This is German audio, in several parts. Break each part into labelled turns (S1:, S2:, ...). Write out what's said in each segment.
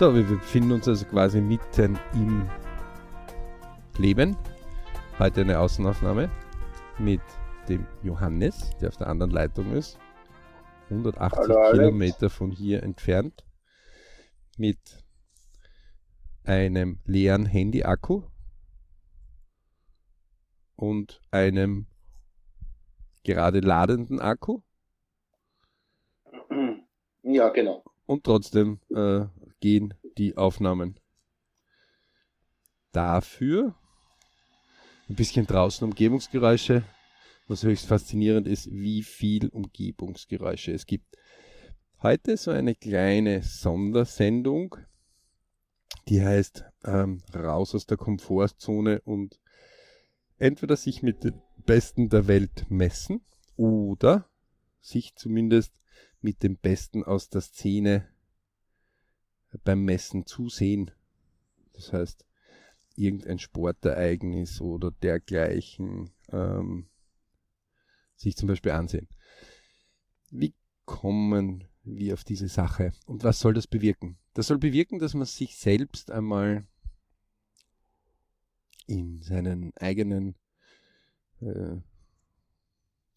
S1: So, wir befinden uns also quasi mitten im Leben. Heute eine Außenaufnahme mit dem Johannes, der auf der anderen Leitung ist. 180 Hallo, Kilometer von hier entfernt. Mit einem leeren Handy-Akku und einem gerade ladenden Akku.
S2: Ja, genau.
S1: Und trotzdem äh, gehen die Aufnahmen. Dafür ein bisschen draußen Umgebungsgeräusche. Was höchst faszinierend ist, wie viel Umgebungsgeräusche es gibt. Heute so eine kleine Sondersendung, die heißt ähm, Raus aus der Komfortzone und entweder sich mit den Besten der Welt messen oder sich zumindest mit dem Besten aus der Szene beim Messen zusehen. Das heißt, irgendein Sportereignis oder dergleichen ähm, sich zum Beispiel ansehen. Wie kommen wir auf diese Sache und was soll das bewirken? Das soll bewirken, dass man sich selbst einmal in seinen eigenen äh,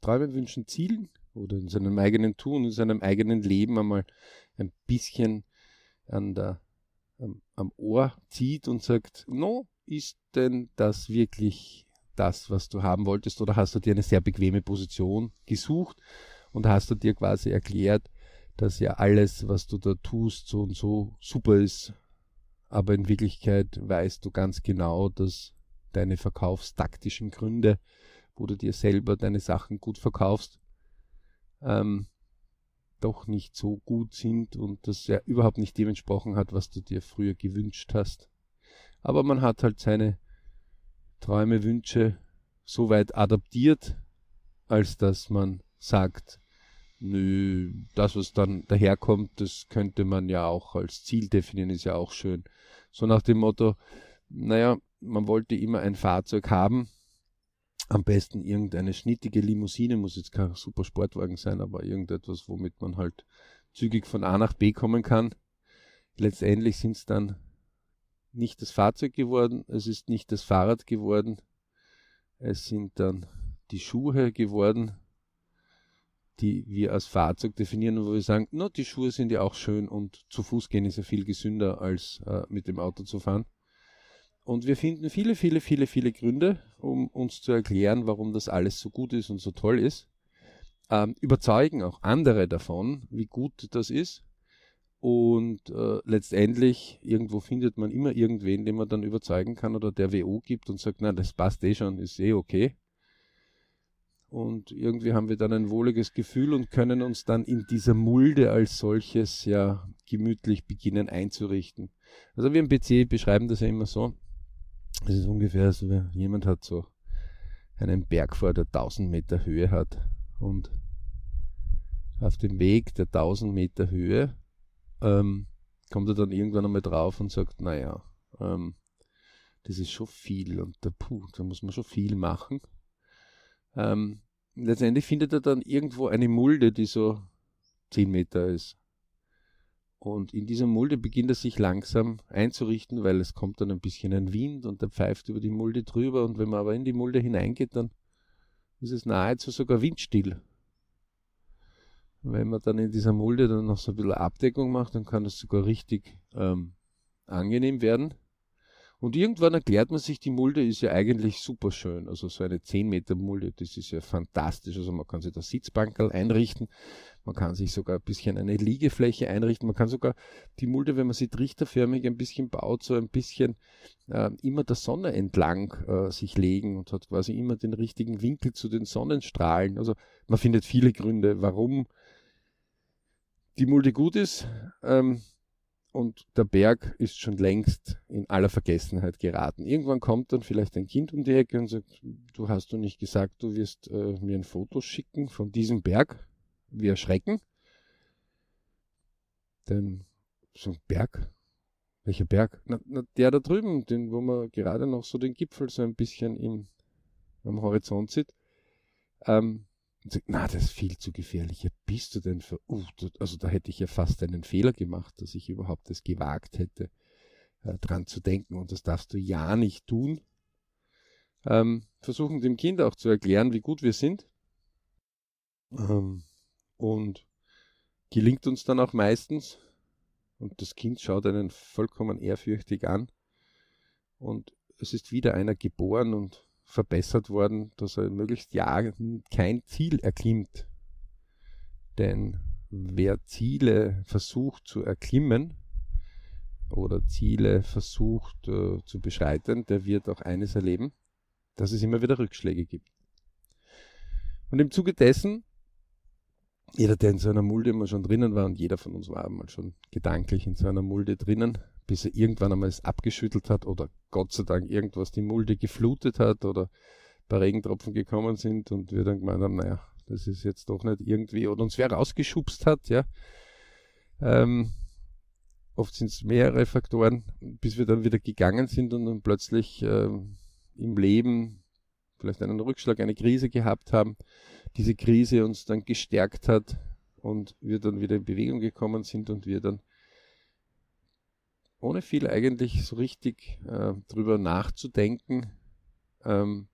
S1: Träumen, Wünschen, Zielen oder in seinem eigenen Tun, in seinem eigenen Leben einmal ein bisschen an der, am, am Ohr zieht und sagt, no, ist denn das wirklich das, was du haben wolltest, oder hast du dir eine sehr bequeme Position gesucht und hast du dir quasi erklärt, dass ja alles, was du da tust, so und so super ist, aber in Wirklichkeit weißt du ganz genau, dass deine verkaufstaktischen Gründe, wo du dir selber deine Sachen gut verkaufst, ähm, doch nicht so gut sind und das ja überhaupt nicht dem entsprochen hat, was du dir früher gewünscht hast. Aber man hat halt seine Träume, Wünsche so weit adaptiert, als dass man sagt, nö, das, was dann daherkommt, das könnte man ja auch als Ziel definieren, ist ja auch schön. So nach dem Motto, naja, man wollte immer ein Fahrzeug haben, am besten irgendeine schnittige Limousine, muss jetzt kein super Sportwagen sein, aber irgendetwas, womit man halt zügig von A nach B kommen kann. Letztendlich sind es dann nicht das Fahrzeug geworden, es ist nicht das Fahrrad geworden, es sind dann die Schuhe geworden, die wir als Fahrzeug definieren, wo wir sagen, no, die Schuhe sind ja auch schön und zu Fuß gehen ist ja viel gesünder als äh, mit dem Auto zu fahren. Und wir finden viele, viele, viele, viele Gründe, um uns zu erklären, warum das alles so gut ist und so toll ist. Ähm, überzeugen auch andere davon, wie gut das ist. Und äh, letztendlich, irgendwo findet man immer irgendwen, den man dann überzeugen kann oder der WO gibt und sagt, na, das passt eh schon, ist eh okay. Und irgendwie haben wir dann ein wohliges Gefühl und können uns dann in dieser Mulde als solches ja gemütlich beginnen einzurichten. Also wir im PC beschreiben das ja immer so, es ist ungefähr so, wie jemand hat so einen Berg vor, der 1000 Meter Höhe hat und auf dem Weg der 1000 Meter Höhe ähm, kommt er dann irgendwann einmal drauf und sagt, naja, ähm, das ist schon viel und da, puh, da muss man schon viel machen. Ähm, letztendlich findet er dann irgendwo eine Mulde, die so 10 Meter ist. Und in dieser Mulde beginnt er sich langsam einzurichten, weil es kommt dann ein bisschen ein Wind und der pfeift über die Mulde drüber. Und wenn man aber in die Mulde hineingeht, dann ist es nahezu sogar windstill. Wenn man dann in dieser Mulde dann noch so ein bisschen Abdeckung macht, dann kann das sogar richtig ähm, angenehm werden. Und irgendwann erklärt man sich, die Mulde ist ja eigentlich super schön. Also so eine 10 Meter Mulde, das ist ja fantastisch. Also man kann sich da Sitzbankerl einrichten. Man kann sich sogar ein bisschen eine Liegefläche einrichten. Man kann sogar die Mulde, wenn man sie trichterförmig ein bisschen baut, so ein bisschen äh, immer der Sonne entlang äh, sich legen und hat quasi immer den richtigen Winkel zu den Sonnenstrahlen. Also man findet viele Gründe, warum die Mulde gut ist. Ähm, und der Berg ist schon längst in aller Vergessenheit geraten. Irgendwann kommt dann vielleicht ein Kind um die Ecke und sagt, du hast doch nicht gesagt, du wirst äh, mir ein Foto schicken von diesem Berg. Wir erschrecken. Denn so ein Berg, welcher Berg? Na, na, der da drüben, den, wo man gerade noch so den Gipfel so ein bisschen im, am Horizont sieht. Ähm, und sagt, na, das ist viel zu gefährlich. Ja, bist du denn für, uh, also da hätte ich ja fast einen Fehler gemacht, dass ich überhaupt das gewagt hätte, äh, dran zu denken. Und das darfst du ja nicht tun. Ähm, versuchen dem Kind auch zu erklären, wie gut wir sind. Ähm, und gelingt uns dann auch meistens. Und das Kind schaut einen vollkommen ehrfürchtig an. Und es ist wieder einer geboren und verbessert worden, dass er möglichst ja kein Ziel erklimmt. Denn wer Ziele versucht zu erklimmen oder Ziele versucht äh, zu beschreiten, der wird auch eines erleben, dass es immer wieder Rückschläge gibt. Und im Zuge dessen, jeder, der in so einer Mulde immer schon drinnen war, und jeder von uns war mal schon gedanklich in so einer Mulde drinnen, bis er irgendwann einmal es abgeschüttelt hat oder Gott sei Dank irgendwas die Mulde geflutet hat oder ein paar Regentropfen gekommen sind und wir dann gemeint haben, naja, das ist jetzt doch nicht irgendwie, oder uns wer rausgeschubst hat, ja. Ähm, oft sind es mehrere Faktoren, bis wir dann wieder gegangen sind und dann plötzlich ähm, im Leben vielleicht einen Rückschlag, eine Krise gehabt haben, diese Krise uns dann gestärkt hat und wir dann wieder in Bewegung gekommen sind und wir dann ohne viel eigentlich so richtig äh, drüber nachzudenken, ähm,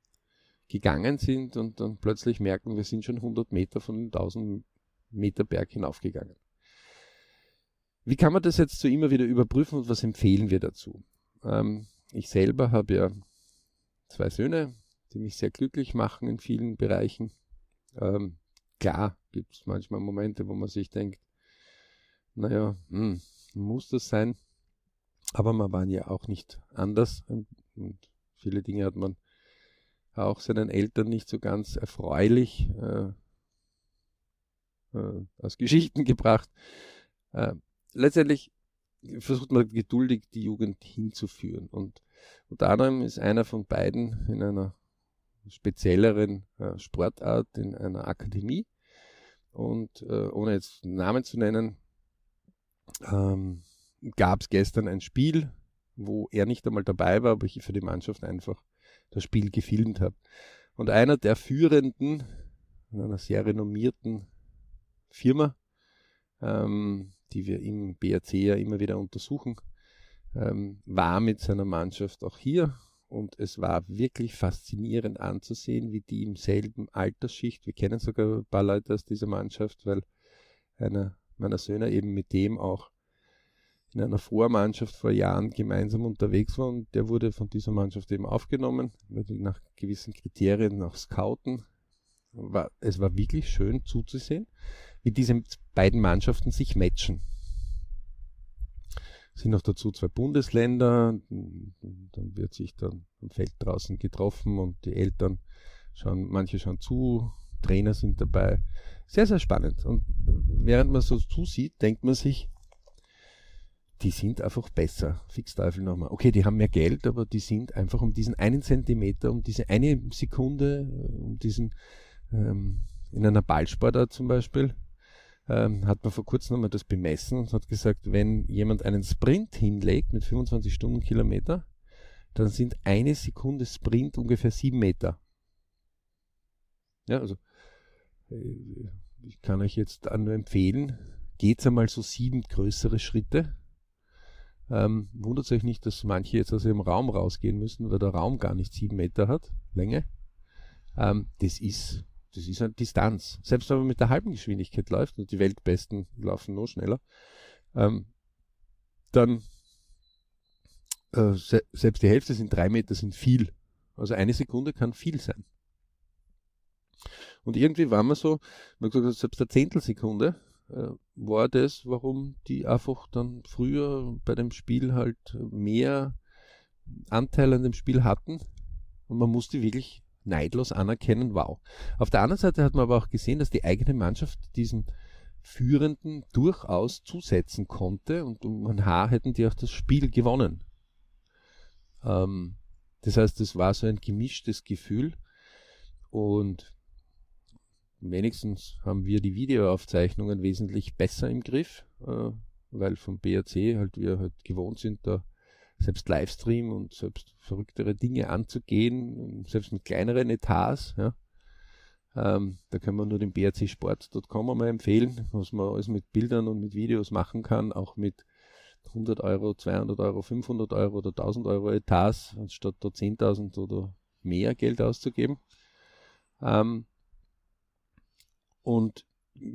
S1: gegangen sind und dann plötzlich merken, wir sind schon 100 Meter von den 1000 Meter Berg hinaufgegangen. Wie kann man das jetzt so immer wieder überprüfen und was empfehlen wir dazu? Ähm, ich selber habe ja zwei Söhne, die mich sehr glücklich machen in vielen Bereichen. Ähm, klar gibt es manchmal Momente, wo man sich denkt, naja, hm, muss das sein? Aber man war ja auch nicht anders und viele Dinge hat man auch seinen Eltern nicht so ganz erfreulich äh, äh, aus Geschichten gebracht. Äh, letztendlich versucht man geduldig die Jugend hinzuführen. Und unter anderem ist einer von beiden in einer spezielleren äh, Sportart in einer Akademie. Und äh, ohne jetzt Namen zu nennen, ähm, gab es gestern ein Spiel, wo er nicht einmal dabei war, aber ich für die Mannschaft einfach das Spiel gefilmt habe. Und einer der Führenden in einer sehr renommierten Firma, ähm, die wir im BRC ja immer wieder untersuchen, ähm, war mit seiner Mannschaft auch hier und es war wirklich faszinierend anzusehen, wie die im selben Altersschicht, wir kennen sogar ein paar Leute aus dieser Mannschaft, weil einer meiner Söhne eben mit dem auch in einer Vormannschaft vor Jahren gemeinsam unterwegs war und der wurde von dieser Mannschaft eben aufgenommen, die nach gewissen Kriterien nach Scouten. War, es war wirklich schön zuzusehen, wie diese beiden Mannschaften sich matchen. Es sind noch dazu zwei Bundesländer, dann wird sich dann am Feld draußen getroffen und die Eltern schauen, manche schauen zu, Trainer sind dabei. Sehr, sehr spannend. Und während man so zusieht, denkt man sich, die sind einfach besser. Fix Teufel nochmal. Okay, die haben mehr Geld, aber die sind einfach um diesen einen Zentimeter, um diese eine Sekunde, äh, um diesen, ähm, in einer Ballsportart zum Beispiel, ähm, hat man vor kurzem nochmal das bemessen und hat gesagt, wenn jemand einen Sprint hinlegt mit 25 Stundenkilometer, dann sind eine Sekunde Sprint ungefähr sieben Meter. Ja, also äh, ich kann euch jetzt nur empfehlen, geht's einmal so sieben größere Schritte ähm, wundert euch nicht, dass manche jetzt aus ihrem Raum rausgehen müssen, weil der Raum gar nicht sieben Meter hat, Länge. Ähm, das ist, das ist eine Distanz. Selbst wenn man mit der halben Geschwindigkeit läuft, und die Weltbesten laufen noch schneller, ähm, dann äh, se selbst die Hälfte sind drei Meter, sind viel. Also eine Sekunde kann viel sein. Und irgendwie war man so, man hat gesagt, selbst eine Zehntelsekunde war das, warum die einfach dann früher bei dem Spiel halt mehr Anteil an dem Spiel hatten. Und man musste wirklich neidlos anerkennen, wow. Auf der anderen Seite hat man aber auch gesehen, dass die eigene Mannschaft diesen Führenden durchaus zusetzen konnte und um ein Haar hätten die auch das Spiel gewonnen. Ähm, das heißt, es war so ein gemischtes Gefühl und wenigstens haben wir die Videoaufzeichnungen wesentlich besser im Griff, äh, weil vom BRC halt wir halt gewohnt sind, da selbst Livestream und selbst verrücktere Dinge anzugehen, selbst mit kleineren Etats, ja, Ähm, da können wir nur den brcsport.com einmal empfehlen, was man alles mit Bildern und mit Videos machen kann, auch mit 100 Euro, 200 Euro, 500 Euro oder 1000 Euro Etats, anstatt da 10.000 oder mehr Geld auszugeben. Ähm, und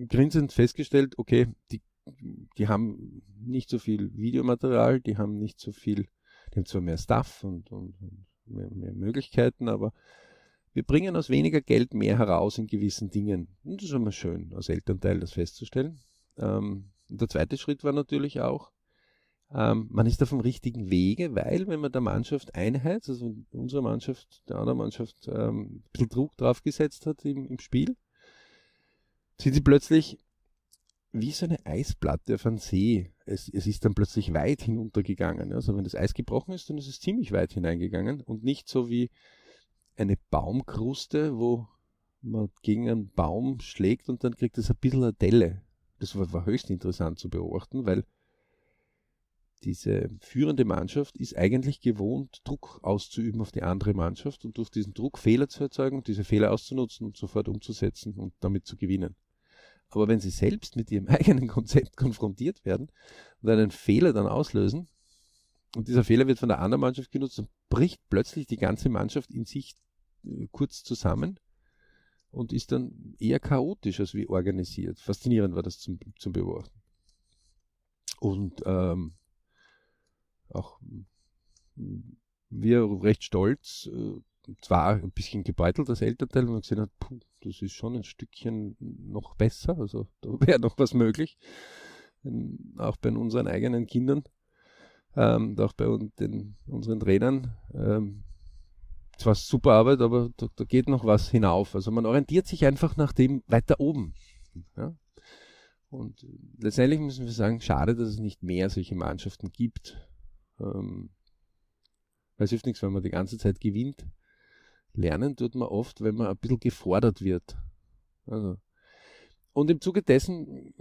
S1: grinsend festgestellt, okay, die, die haben nicht so viel Videomaterial, die haben nicht so viel, die haben zwar mehr Stuff und, und, und mehr, mehr Möglichkeiten, aber wir bringen aus weniger Geld mehr heraus in gewissen Dingen. Und das ist immer schön, als Elternteil das festzustellen. Ähm, der zweite Schritt war natürlich auch, ähm, man ist auf dem richtigen Wege, weil wenn man der Mannschaft Einheit, also unsere Mannschaft, der anderen Mannschaft, ähm, ein bisschen Druck drauf gesetzt hat im, im Spiel, sind sie plötzlich wie so eine Eisplatte auf einem See. Es, es ist dann plötzlich weit hinuntergegangen. Also wenn das Eis gebrochen ist, dann ist es ziemlich weit hineingegangen und nicht so wie eine Baumkruste, wo man gegen einen Baum schlägt und dann kriegt es ein bisschen eine Delle. Das war, war höchst interessant zu beobachten, weil diese führende Mannschaft ist eigentlich gewohnt, Druck auszuüben auf die andere Mannschaft und durch diesen Druck Fehler zu erzeugen und diese Fehler auszunutzen und sofort umzusetzen und damit zu gewinnen. Aber wenn sie selbst mit ihrem eigenen Konzept konfrontiert werden und einen Fehler dann auslösen, und dieser Fehler wird von der anderen Mannschaft genutzt, dann bricht plötzlich die ganze Mannschaft in sich äh, kurz zusammen und ist dann eher chaotisch als wie organisiert. Faszinierend war das zum, zum Beobachten. Und ähm, auch wir recht stolz, äh, zwar ein bisschen gebeutelt als Elternteil, man gesehen hat, puh, das ist schon ein Stückchen noch besser, also da wäre noch was möglich, auch bei unseren eigenen Kindern, ähm, auch bei den, unseren Trainern. Ähm, zwar super Arbeit, aber da, da, geht noch was hinauf. Also man orientiert sich einfach nach dem weiter oben. Ja? Und letztendlich müssen wir sagen, schade, dass es nicht mehr solche Mannschaften gibt. Ähm, weil es hilft nichts, wenn man die ganze Zeit gewinnt. Lernen tut man oft, wenn man ein bisschen gefordert wird. Also. Und im Zuge dessen,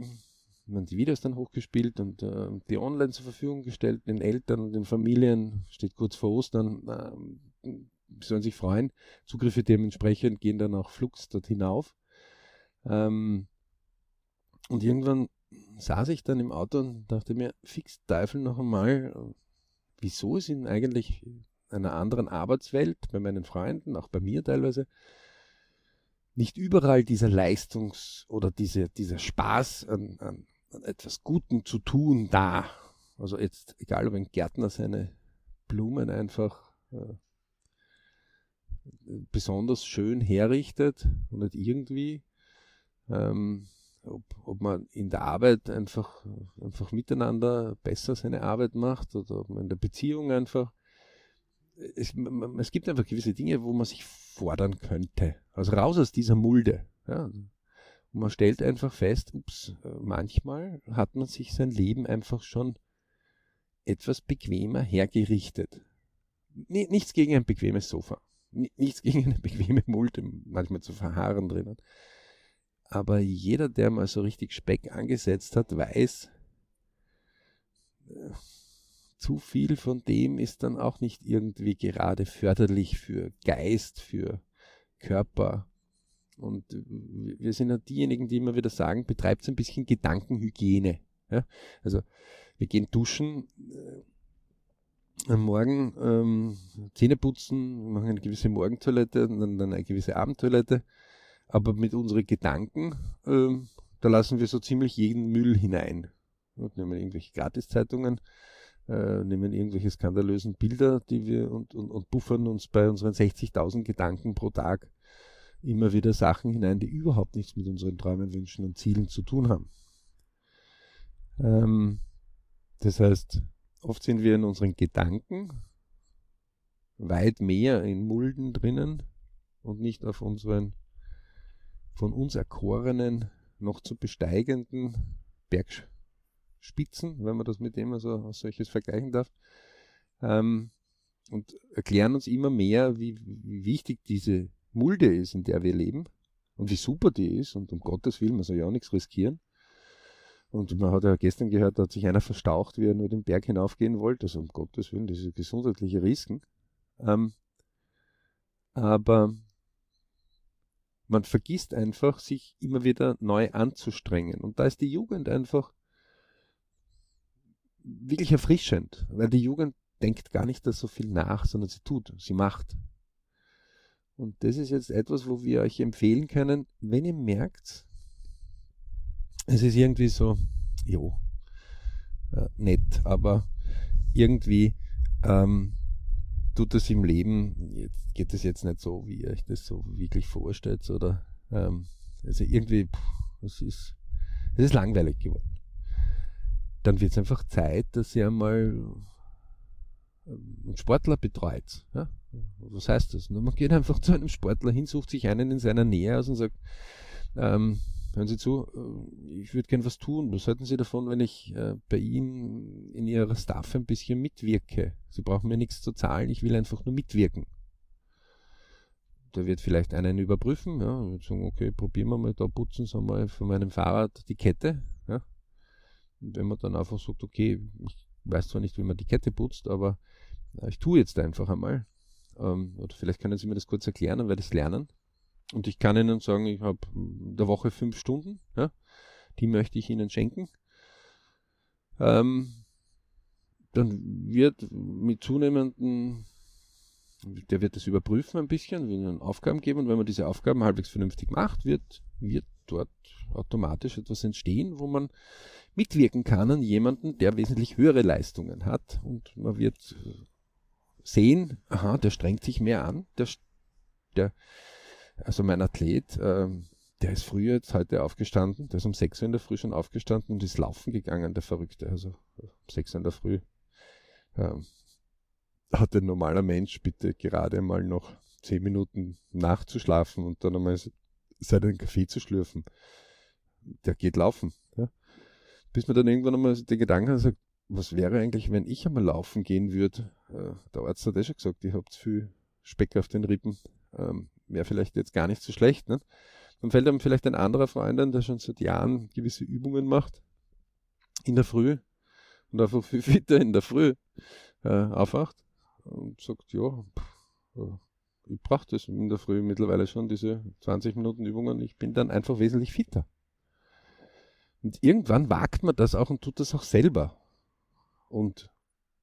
S1: man die Videos dann hochgespielt und äh, die online zur Verfügung gestellt, den Eltern und den Familien, steht kurz vor Ostern, äh, sollen sich freuen. Zugriffe dementsprechend gehen dann auch flugs dort hinauf. Ähm, und irgendwann saß ich dann im Auto und dachte mir, fix Teufel noch einmal, wieso ist in eigentlich einer anderen Arbeitswelt, bei meinen Freunden, auch bei mir teilweise, nicht überall dieser Leistungs- oder diese, dieser Spaß an, an, an etwas Gutem zu tun da. Also jetzt, egal ob ein Gärtner seine Blumen einfach äh, besonders schön herrichtet und nicht irgendwie, ähm, ob, ob man in der Arbeit einfach, einfach miteinander besser seine Arbeit macht oder ob man in der Beziehung einfach. Es, es gibt einfach gewisse Dinge, wo man sich fordern könnte. Also raus aus dieser Mulde. Ja. Und man stellt einfach fest, ups, manchmal hat man sich sein Leben einfach schon etwas bequemer hergerichtet. Nichts gegen ein bequemes Sofa. Nichts gegen eine bequeme Mulde, manchmal zu verharren drinnen. Aber jeder, der mal so richtig Speck angesetzt hat, weiß, äh, zu viel von dem ist dann auch nicht irgendwie gerade förderlich für Geist, für Körper. Und wir sind ja diejenigen, die immer wieder sagen, betreibt ein bisschen Gedankenhygiene. Ja? Also wir gehen duschen äh, am Morgen, ähm, Zähne putzen, machen eine gewisse Morgentoilette und dann eine gewisse Abendtoilette aber mit unseren Gedanken, äh, da lassen wir so ziemlich jeden Müll hinein. Und nehmen irgendwelche Gratiszeitungen, äh, nehmen irgendwelche skandalösen Bilder, die wir und, und, und buffern uns bei unseren 60.000 Gedanken pro Tag immer wieder Sachen hinein, die überhaupt nichts mit unseren Träumen, Wünschen und Zielen zu tun haben. Ähm, das heißt, oft sind wir in unseren Gedanken weit mehr in Mulden drinnen und nicht auf unseren von uns erkorenen, noch zu besteigenden Bergspitzen, wenn man das mit dem also als solches vergleichen darf, ähm, und erklären uns immer mehr, wie, wie, wichtig diese Mulde ist, in der wir leben und wie super die ist und um Gottes Willen, man soll ja auch nichts riskieren. Und man hat ja gestern gehört, da hat sich einer verstaucht, wie er nur den Berg hinaufgehen wollte, also um Gottes Willen, ist gesundheitliche Risiken. Ähm, aber man vergisst einfach, sich immer wieder neu anzustrengen. Und da ist die Jugend einfach wirklich erfrischend, weil die Jugend denkt gar nicht so viel nach, sondern sie tut, sie macht. Und das ist jetzt etwas, wo wir euch empfehlen können, wenn ihr merkt, es ist irgendwie so, jo, äh, nett, aber irgendwie ähm, tut es im Leben, jetzt geht es jetzt nicht so, wie ihr euch das so wirklich vorstellt, oder ähm, also irgendwie, es ist, es ist langweilig geworden. Dann wird es einfach Zeit, dass ihr einmal ähm, einen Sportler betreut. Ja? Was heißt das? Man geht einfach zu einem Sportler hin, sucht sich einen in seiner Nähe aus und sagt, ähm, hören Sie zu, äh, ich würde gern was tun. Was halten Sie davon, wenn ich äh, bei Ihnen in Ihrer Staff ein bisschen mitwirke? Sie brauchen mir nichts zu zahlen, ich will einfach nur mitwirken. Da wird vielleicht einen überprüfen, ja, wird sagen, okay, probieren wir mal, da putzen Sie mal von meinem Fahrrad die Kette. Wenn man dann einfach sagt, okay, ich weiß zwar nicht, wie man die Kette putzt, aber äh, ich tue jetzt einfach einmal. Ähm, oder vielleicht können Sie mir das kurz erklären, dann werde ich es lernen. Und ich kann Ihnen sagen, ich habe der Woche fünf Stunden, ja, die möchte ich Ihnen schenken. Ähm, dann wird mit zunehmenden, der wird das überprüfen ein bisschen, wird Ihnen Aufgaben geben und wenn man diese Aufgaben halbwegs vernünftig macht, wird, wird dort automatisch etwas entstehen, wo man mitwirken kann an jemanden, der wesentlich höhere Leistungen hat und man wird sehen, aha, der strengt sich mehr an, der, der also mein Athlet, ähm, der ist früher jetzt heute aufgestanden, der ist um 6 Uhr in der Früh schon aufgestanden und ist laufen gegangen, der Verrückte. Also um 6 Uhr in der Früh. Ähm, hat ein normaler Mensch bitte gerade mal noch 10 Minuten nachzuschlafen und dann einmal seinen Kaffee zu schlürfen. Der geht laufen. Ja? Bis man dann irgendwann einmal den Gedanken hat, sagt, was wäre eigentlich, wenn ich einmal laufen gehen würde? Äh, der Arzt hat eh schon gesagt, ihr habt viel Speck auf den Rippen. Ähm, wäre vielleicht jetzt gar nicht so schlecht. Ne? Dann fällt einem vielleicht ein anderer Freund ein, der schon seit Jahren gewisse Übungen macht in der Früh und einfach viel fitter in der Früh äh, aufwacht und sagt, ja, pff, ich brauche das in der Früh mittlerweile schon, diese 20 Minuten Übungen, ich bin dann einfach wesentlich fitter. Und irgendwann wagt man das auch und tut das auch selber. Und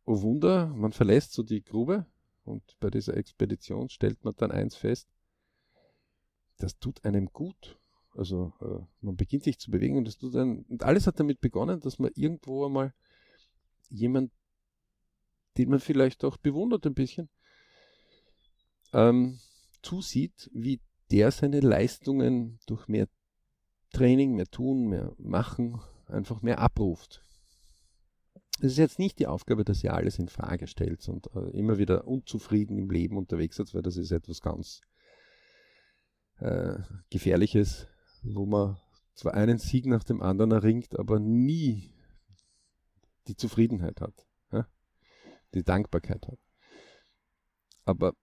S1: oh Wunder, man verlässt so die Grube und bei dieser Expedition stellt man dann eins fest, das tut einem gut. Also äh, man beginnt sich zu bewegen und das tut einem, und alles hat damit begonnen, dass man irgendwo einmal jemand, den man vielleicht auch bewundert ein bisschen, ähm, zusieht, wie der seine Leistungen durch mehr Training, mehr tun, mehr machen, einfach mehr abruft. Es ist jetzt nicht die Aufgabe, dass ihr alles in Frage stellt und äh, immer wieder unzufrieden im Leben unterwegs seid, weil das ist etwas ganz äh, Gefährliches, wo man zwar einen Sieg nach dem anderen erringt, aber nie die Zufriedenheit hat, ja? die Dankbarkeit hat. Aber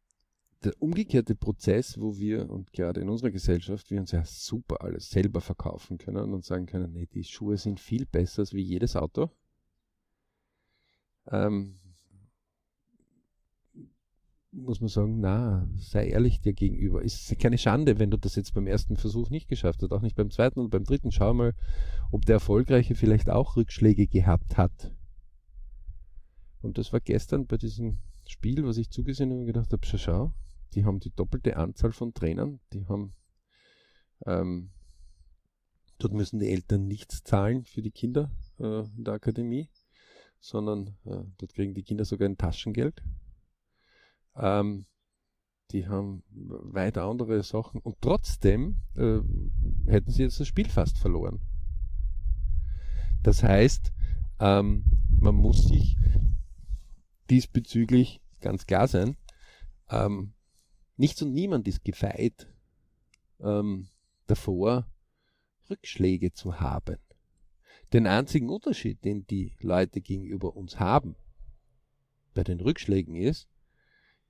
S1: der umgekehrte Prozess, wo wir, und gerade in unserer Gesellschaft, wir uns ja super alles selber verkaufen können und sagen können, nee, die Schuhe sind viel besser als wie jedes Auto. Ähm, muss man sagen, na, sei ehrlich dir gegenüber. Ist keine Schande, wenn du das jetzt beim ersten Versuch nicht geschafft hast, auch nicht beim zweiten und beim dritten. Schau mal, ob der Erfolgreiche vielleicht auch Rückschläge gehabt hat. Und das war gestern bei diesem Spiel, was ich zugesehen habe und gedacht habe, schau, schau, die haben die doppelte Anzahl von Trainern, die haben, ähm, dort müssen die Eltern nichts zahlen für die Kinder äh, in der Akademie, sondern äh, dort kriegen die Kinder sogar ein Taschengeld. Ähm, die haben weit andere Sachen. Und trotzdem äh, hätten sie jetzt das Spiel fast verloren. Das heißt, ähm, man muss sich diesbezüglich ganz klar sein, ähm, nichts und niemand ist gefeit ähm, davor, Rückschläge zu haben. Den einzigen Unterschied, den die Leute gegenüber uns haben, bei den Rückschlägen ist,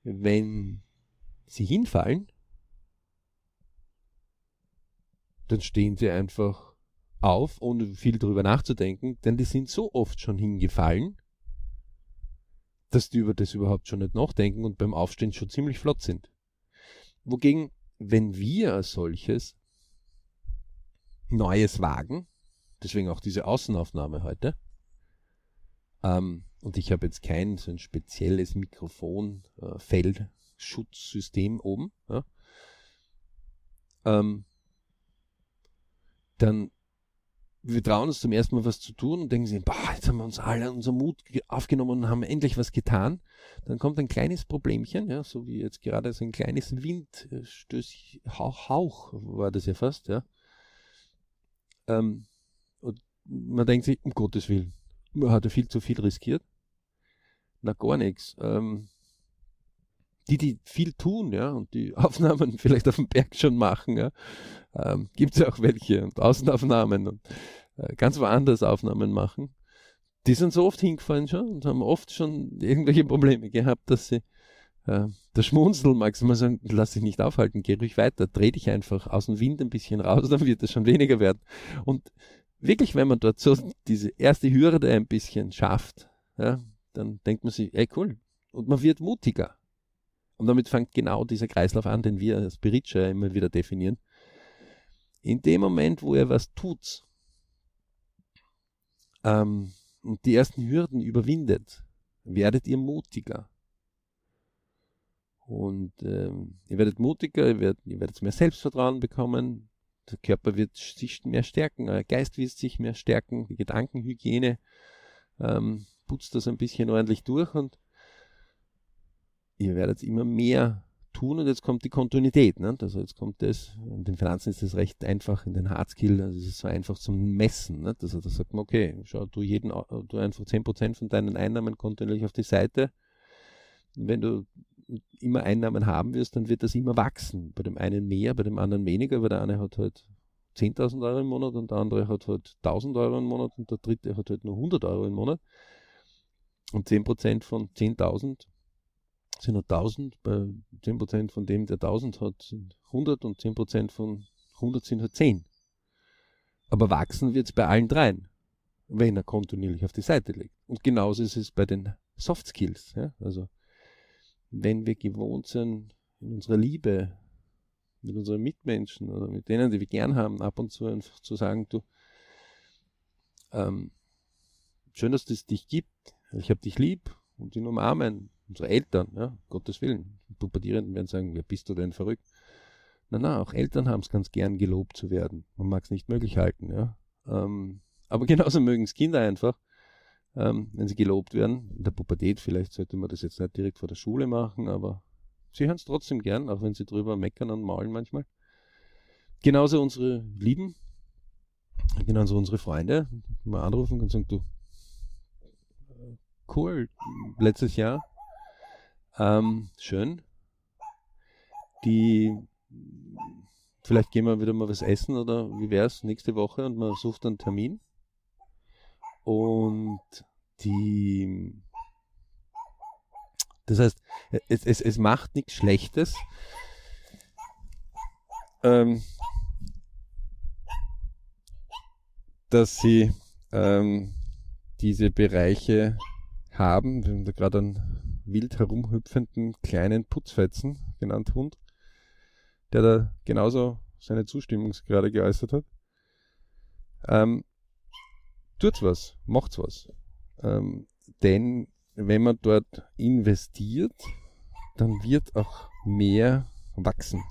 S1: wenn sie hinfallen, dann stehen sie einfach auf, ohne viel darüber nachzudenken, denn die sind so oft schon hingefallen, dass die über das überhaupt schon nicht nachdenken und beim Aufstehen schon ziemlich flott sind. Wogegen wenn wir solches Neues wagen, deswegen auch diese Außenaufnahme heute, ähm, und ich habe jetzt kein so ein spezielles Mikrofon-Feldschutzsystem äh, oben, ja, ähm, dann wir trauen uns zum ersten Mal was zu tun und denken sich, boah, jetzt haben wir uns alle unser Mut aufgenommen und haben endlich was getan. Dann kommt ein kleines Problemchen, ja, so wie jetzt gerade so ein kleines Windstöß, Hauch, Hauch war das ja fast, ja. Ähm, und man denkt sich, um Gottes Willen, man hat ja viel zu viel riskiert. Na, gar nichts. Ähm, die, die viel tun, ja, und die Aufnahmen vielleicht auf dem Berg schon machen, ja, ähm, gibt es ja auch welche und Außenaufnahmen und äh, ganz woanders Aufnahmen machen. Die sind so oft hingefallen schon und haben oft schon irgendwelche Probleme gehabt, dass sie äh, der Schmunzel magst du mal sagen, lass dich nicht aufhalten, geh ruhig weiter, dreh dich einfach aus dem Wind ein bisschen raus, dann wird es schon weniger werden. Und wirklich, wenn man dort so diese erste Hürde ein bisschen schafft, ja, dann denkt man sich, ey cool. Und man wird mutiger. Und damit fängt genau dieser Kreislauf an, den wir als Beritscher immer wieder definieren. In dem Moment, wo ihr was tut ähm, und die ersten Hürden überwindet, werdet ihr mutiger. Und ähm, ihr werdet mutiger, ihr werdet, ihr werdet mehr Selbstvertrauen bekommen, der Körper wird sich mehr stärken, euer Geist wird sich mehr stärken, die Gedankenhygiene ähm, putzt das ein bisschen ordentlich durch und ihr werdet immer mehr tun und jetzt kommt die Kontinuität. Ne? Also jetzt kommt das, in den Finanzen ist das recht einfach, in den Hardskill, also es ist so einfach zum Messen. Ne? Also da sagt man, okay, schau, du jeden, du einfach 10% von deinen Einnahmen kontinuierlich auf die Seite. wenn du immer Einnahmen haben wirst, dann wird das immer wachsen. Bei dem einen mehr, bei dem anderen weniger, weil der eine hat halt 10.000 Euro im Monat und der andere hat halt 1.000 Euro im Monat und der dritte hat halt nur 100 Euro im Monat. Und 10% von 10.000 sind nur 1000, bei 10% von dem, der 1000 hat, sind 100 und 10% von 100 sind halt 10. Aber wachsen wird es bei allen dreien, wenn er kontinuierlich auf die Seite legt. Und genauso ist es bei den Soft Skills. Ja? Also, wenn wir gewohnt sind, in unserer Liebe mit unseren Mitmenschen oder mit denen, die wir gern haben, ab und zu einfach zu sagen, du, ähm, schön, dass es dich gibt, ich habe dich lieb und ihn umarmen, unsere Eltern, ja, Gottes Willen. Pubertierenden werden sagen, wer bist du denn verrückt? Na, na, auch Eltern haben es ganz gern gelobt zu werden. Man mag es nicht möglich halten, ja. Ähm, aber genauso mögen es Kinder einfach, ähm, wenn sie gelobt werden. In der Pubertät vielleicht sollte man das jetzt nicht direkt vor der Schule machen, aber sie hören es trotzdem gern, auch wenn sie drüber meckern und maulen manchmal. Genauso unsere Lieben, genauso unsere Freunde, mal anrufen und sagen, du, cool, letztes Jahr ähm, schön. Die, vielleicht gehen wir wieder mal was essen oder wie wäre es nächste Woche und man sucht einen Termin. Und die, das heißt, es, es, es macht nichts Schlechtes. Ähm, dass sie ähm, diese Bereiche haben. Wir haben da gerade einen wild herumhüpfenden kleinen Putzfetzen, genannt Hund, der da genauso seine Zustimmung gerade geäußert hat. Ähm, tut's was, macht's was. Ähm, denn wenn man dort investiert, dann wird auch mehr wachsen.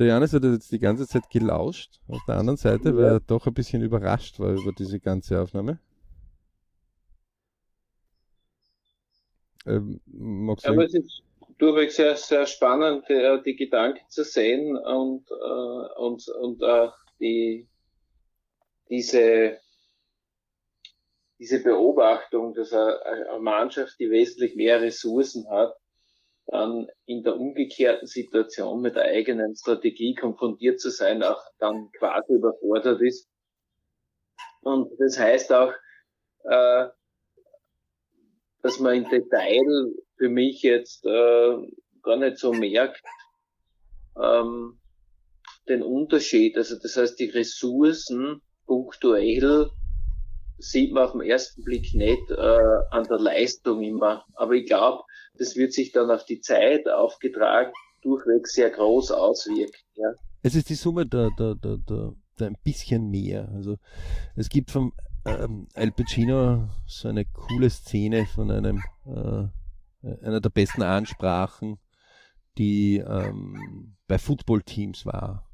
S1: Der Janis hat jetzt die ganze Zeit gelauscht. Auf der anderen Seite war er doch ein bisschen überrascht war über diese ganze Aufnahme.
S2: Ähm, Aber es ist durchweg sehr, sehr spannend, äh, die Gedanken zu sehen und, äh, und, und auch die, diese, diese Beobachtung, dass eine Mannschaft, die wesentlich mehr Ressourcen hat, dann in der umgekehrten Situation mit der eigenen Strategie konfrontiert zu sein, auch dann quasi überfordert ist. Und das heißt auch, äh, dass man im Detail für mich jetzt äh, gar nicht so merkt, ähm, den Unterschied. Also das heißt, die Ressourcen punktuell sieht man auf den ersten Blick nicht äh, an der Leistung immer. Aber ich glaube, das wird sich dann auf die Zeit aufgetragen durchweg sehr groß auswirken. Ja.
S1: Es ist die Summe der, der, der, der, der ein bisschen mehr. Also es gibt vom ähm, Al Pacino so eine coole Szene von einem äh, einer der besten Ansprachen, die ähm, bei Footballteams war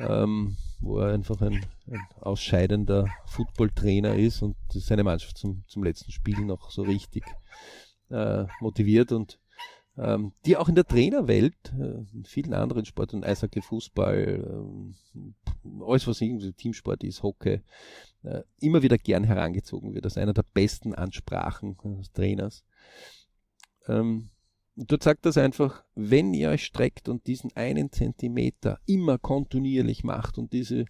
S1: ähm, wo er einfach ein, ein ausscheidender Footballtrainer ist und seine Mannschaft zum, zum letzten Spiel noch so richtig äh, motiviert und ähm, die auch in der Trainerwelt, äh, in vielen anderen Sporten, Eishockey, Fußball, äh, alles was irgendwie Teamsport ist, Hockey, äh, immer wieder gern herangezogen wird als einer der besten Ansprachen des Trainers. Ähm, dort sagt das einfach, wenn ihr euch streckt und diesen einen Zentimeter immer kontinuierlich macht und diese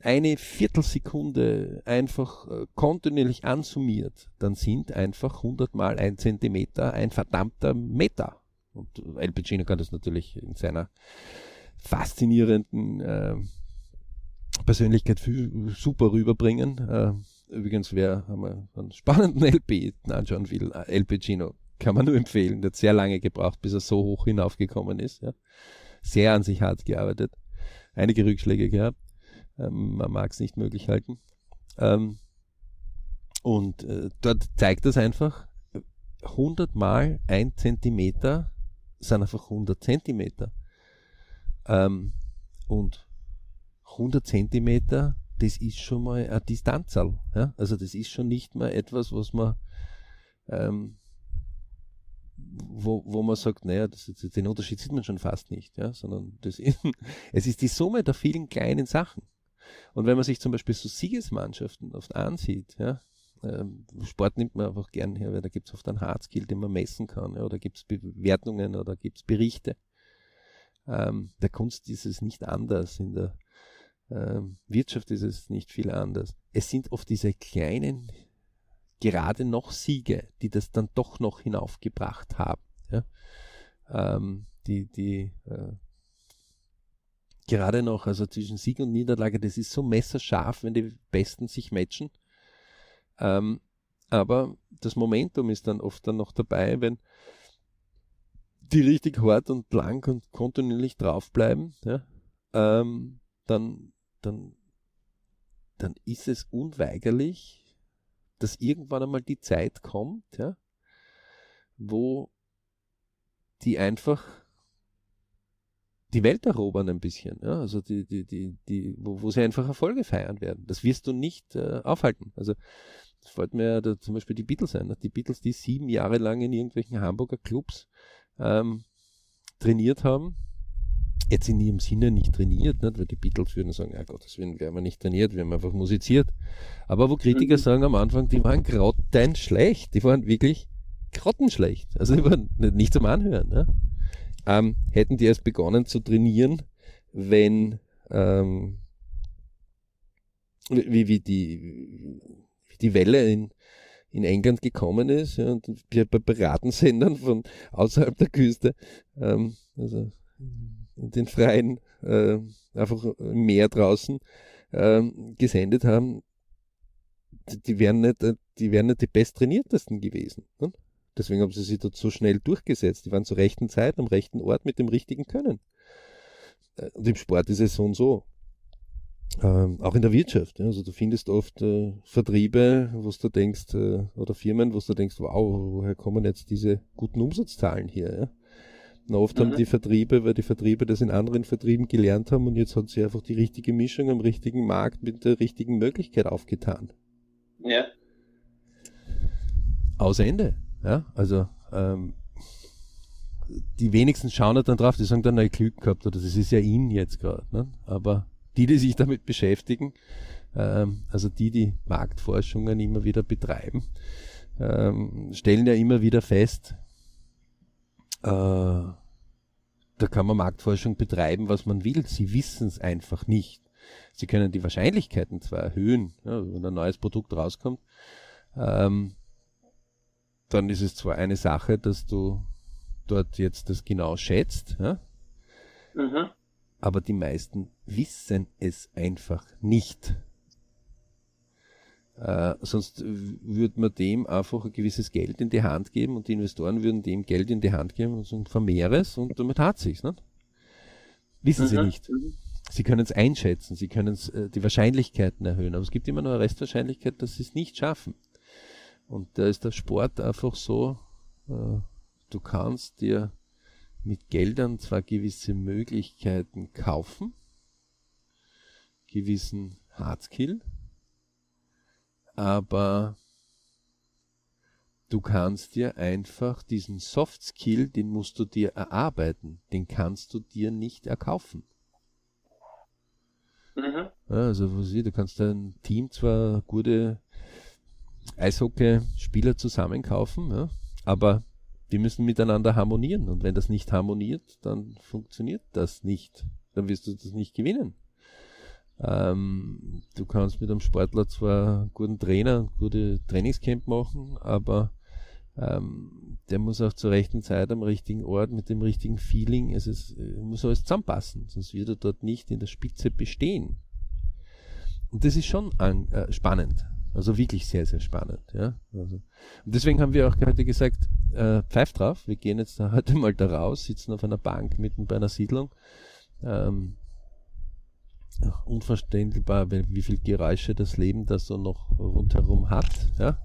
S1: eine Viertelsekunde einfach äh, kontinuierlich ansummiert, dann sind einfach 100 mal ein Zentimeter ein verdammter Meter. Und El Pacino kann das natürlich in seiner faszinierenden äh, Persönlichkeit super rüberbringen. Äh, übrigens, wer einen spannenden LP anschauen will, El Pacino kann man nur empfehlen. Der hat sehr lange gebraucht, bis er so hoch hinaufgekommen ist. Ja. Sehr an sich hart gearbeitet. Einige Rückschläge gehabt. Ähm, man mag es nicht möglich halten. Ähm, und äh, dort zeigt das einfach, 100 mal ein Zentimeter sind einfach 100 Zentimeter. Ähm, und 100 Zentimeter, das ist schon mal eine Distanzzahl. Ja? Also das ist schon nicht mal etwas, was man ähm, wo, wo man sagt, naja, das, den Unterschied sieht man schon fast nicht, ja, sondern das ist, es ist die Summe der vielen kleinen Sachen. Und wenn man sich zum Beispiel so Siegesmannschaften oft ansieht, ja, ähm, Sport nimmt man einfach gern her, weil da gibt es oft einen Hardskill, den man messen kann, ja, oder gibt es Bewertungen oder gibt es Berichte. Ähm, der Kunst ist es nicht anders, in der ähm, Wirtschaft ist es nicht viel anders. Es sind oft diese kleinen gerade noch Siege, die das dann doch noch hinaufgebracht haben. Ja? Ähm, die, die äh, gerade noch, also zwischen Sieg und Niederlage, das ist so messerscharf, wenn die Besten sich matchen. Ähm, aber das Momentum ist dann oft dann noch dabei, wenn die richtig hart und blank und kontinuierlich draufbleiben, ja, ähm, dann, dann, dann ist es unweigerlich, dass irgendwann einmal die Zeit kommt, ja, wo die einfach die Welt erobern ein bisschen, ja, also die, die, die, die, wo, wo sie einfach Erfolge feiern werden. Das wirst du nicht äh, aufhalten. Also das fällt mir ja zum Beispiel die Beatles ein. Ne? Die Beatles, die sieben Jahre lang in irgendwelchen Hamburger Clubs ähm, trainiert haben, jetzt in ihrem Sinne nicht trainiert, nicht? weil die Beatles würden sagen, ja Gott, deswegen werden wir nicht trainiert, wir haben einfach musiziert. Aber wo Kritiker mhm. sagen am Anfang, die waren grottenschlecht, die waren wirklich grottenschlecht. Also die waren nicht zum Anhören. Ne? Ähm, hätten die erst begonnen zu trainieren, wenn ähm, wie, wie die wie die Welle in, in England gekommen ist ja, und bei Beratensendern von außerhalb der Küste. Ähm, also in den freien, äh, einfach im Meer draußen äh, gesendet haben, die wären nicht, äh, die wären nicht die besttrainiertesten gewesen. Ne? Deswegen haben sie sich dort so schnell durchgesetzt. Die waren zur rechten Zeit, am rechten Ort mit dem richtigen Können. Äh, und im Sport ist es so und so. Ähm, auch in der Wirtschaft. Ja. Also du findest oft äh, Vertriebe, wo du denkst, äh, oder Firmen, wo du denkst, wow, woher kommen jetzt diese guten Umsatzzahlen hier? Ja? Und oft mhm. haben die Vertriebe, weil die Vertriebe das in anderen Vertrieben gelernt haben und jetzt hat sie einfach die richtige Mischung am richtigen Markt mit der richtigen Möglichkeit aufgetan.
S2: Ja.
S1: Aus Ende. Ja, also ähm, die wenigsten schauen dann drauf, die sagen dann, na, ich Glück gehabt oder das ist ja ihn jetzt gerade. Ne? Aber die, die sich damit beschäftigen, ähm, also die, die Marktforschungen immer wieder betreiben, ähm, stellen ja immer wieder fest, da kann man Marktforschung betreiben, was man will. Sie wissen es einfach nicht. Sie können die Wahrscheinlichkeiten zwar erhöhen, ja, wenn ein neues Produkt rauskommt, ähm, dann ist es zwar eine Sache, dass du dort jetzt das genau schätzt, ja, mhm. aber die meisten wissen es einfach nicht. Äh, sonst würde man dem einfach ein gewisses Geld in die Hand geben und die Investoren würden dem Geld in die Hand geben und sagen, vermehre es und damit hat sich's. Ne? Wissen mhm. sie nicht. Sie können es einschätzen, sie können äh, die Wahrscheinlichkeiten erhöhen, aber es gibt immer noch eine Restwahrscheinlichkeit, dass sie es nicht schaffen. Und da ist der Sport einfach so, äh, du kannst dir mit Geldern zwar gewisse Möglichkeiten kaufen, gewissen Hardskill, aber du kannst dir einfach diesen Soft Skill, den musst du dir erarbeiten, den kannst du dir nicht erkaufen. Mhm. Also, was ich, du kannst dein Team zwar gute Eishockey-Spieler zusammenkaufen, ja, aber die müssen miteinander harmonieren. Und wenn das nicht harmoniert, dann funktioniert das nicht. Dann wirst du das nicht gewinnen. Ähm, du kannst mit einem Sportler zwar einen guten Trainer, gute Trainingscamp machen, aber ähm, der muss auch zur rechten Zeit am richtigen Ort mit dem richtigen Feeling. Es ist, muss alles zusammenpassen, sonst wird er dort nicht in der Spitze bestehen. Und das ist schon an, äh, spannend. Also wirklich sehr, sehr spannend. Ja? Also, und deswegen haben wir auch heute gesagt, äh, pfeif drauf, wir gehen jetzt heute mal da raus, sitzen auf einer Bank mitten bei einer Siedlung. Ähm, unverständlich, wie viel Geräusche das Leben da so noch rundherum hat. Ja?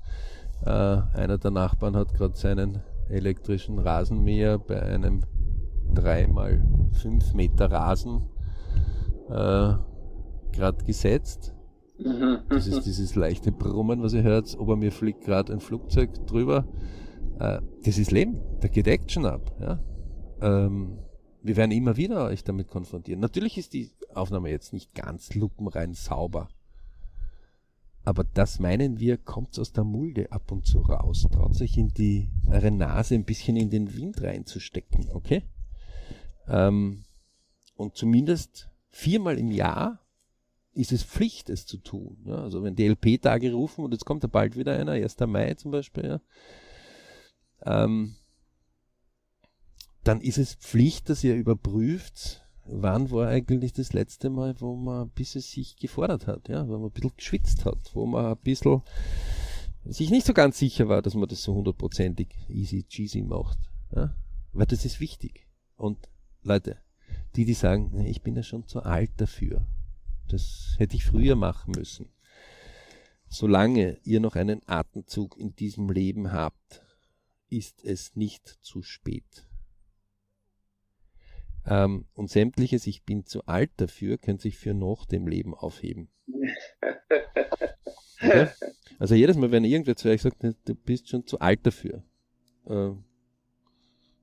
S1: Äh, einer der Nachbarn hat gerade seinen elektrischen Rasenmäher bei einem 3x5 Meter Rasen äh, gerade gesetzt. Das ist dieses leichte Brummen, was ihr hört, ober mir fliegt gerade ein Flugzeug drüber. Äh, das ist Leben, da geht Action ab. Ja? Ähm, wir werden immer wieder euch damit konfrontieren. Natürlich ist die Aufnahme jetzt nicht ganz lupenrein sauber. Aber das meinen wir, kommt aus der Mulde ab und zu raus. Traut sich in die, eure Nase ein bisschen in den Wind reinzustecken, okay? Ähm, und zumindest viermal im Jahr ist es Pflicht, es zu tun. Ja? Also wenn die LP-Tage rufen, und jetzt kommt ja bald wieder einer, 1. Mai zum Beispiel, ja? ähm, dann ist es Pflicht, dass ihr überprüft, wann war eigentlich das letzte Mal, wo man ein bisschen sich gefordert hat, ja, wo man ein bisschen geschwitzt hat, wo man ein bisschen sich nicht so ganz sicher war, dass man das so hundertprozentig easy cheesy macht, ja, weil das ist wichtig. Und Leute, die, die sagen, ich bin ja schon zu alt dafür, das hätte ich früher machen müssen. Solange ihr noch einen Atemzug in diesem Leben habt, ist es nicht zu spät. Ähm, und sämtliches, ich bin zu alt dafür, könnte sich für nach dem Leben aufheben. Okay? Also jedes Mal, wenn irgendwer zu euch sagt, du bist schon zu alt dafür. Äh,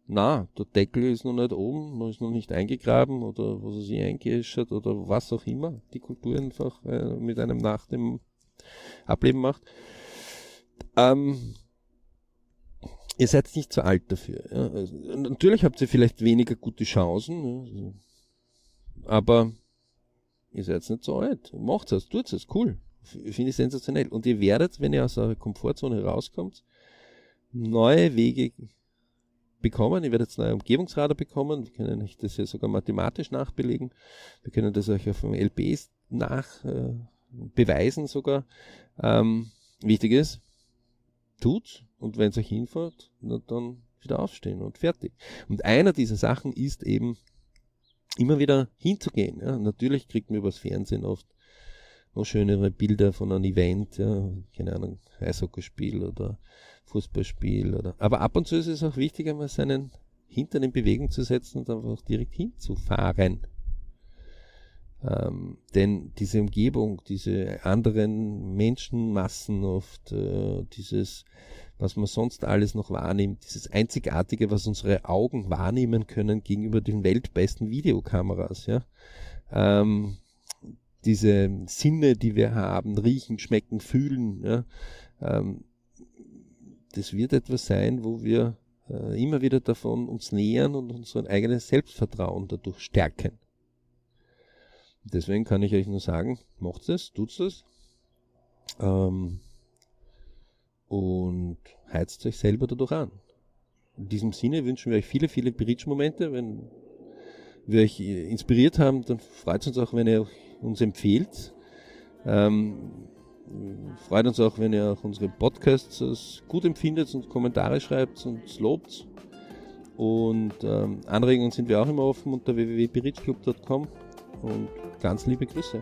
S1: na, der Deckel ist noch nicht oben, man ist noch nicht eingegraben oder was ich, eingeäschert oder was auch immer die Kultur einfach äh, mit einem nach dem Ableben macht. Ähm, ihr seid nicht zu alt dafür. Ja. Also, natürlich habt ihr vielleicht weniger gute Chancen, ja. aber ihr seid nicht so alt. Macht es, tut es, cool. Finde ich sensationell. Und ihr werdet, wenn ihr aus eurer Komfortzone rauskommt, neue Wege bekommen. Ihr werdet neue Umgebungsradar bekommen. Wir können das ja sogar mathematisch nachbelegen. Wir können das euch auf dem LPs nach äh, sogar. Ähm, wichtig ist, tut und wenn es euch hinfällt, dann wieder aufstehen und fertig. Und einer dieser Sachen ist eben immer wieder hinzugehen. Ja. Natürlich kriegt man übers Fernsehen oft noch schönere Bilder von einem Event, ja, keine Ahnung, Eishockeyspiel oder Fußballspiel oder. Aber ab und zu ist es auch wichtig, einmal seinen Hintern in Bewegung zu setzen und einfach direkt hinzufahren. Ähm, denn diese Umgebung, diese anderen Menschenmassen oft, äh, dieses, was man sonst alles noch wahrnimmt, dieses Einzigartige, was unsere Augen wahrnehmen können gegenüber den weltbesten Videokameras, ja. Ähm, diese Sinne, die wir haben, riechen, schmecken, fühlen, ja, ähm, das wird etwas sein, wo wir äh, immer wieder davon uns nähern und unser eigenes Selbstvertrauen dadurch stärken. Deswegen kann ich euch nur sagen, macht es, tut es. Ähm, und heizt euch selber dadurch an. In diesem Sinne wünschen wir euch viele, viele Bridge-Momente. Wenn wir euch inspiriert haben, dann freut es uns auch, wenn ihr uns empfehlt. Ähm, freut uns auch, wenn ihr auch unsere Podcasts gut empfindet und Kommentare schreibt und lobt. Und ähm, Anregungen sind wir auch immer offen unter www.berichclub.com und ganz liebe Grüße.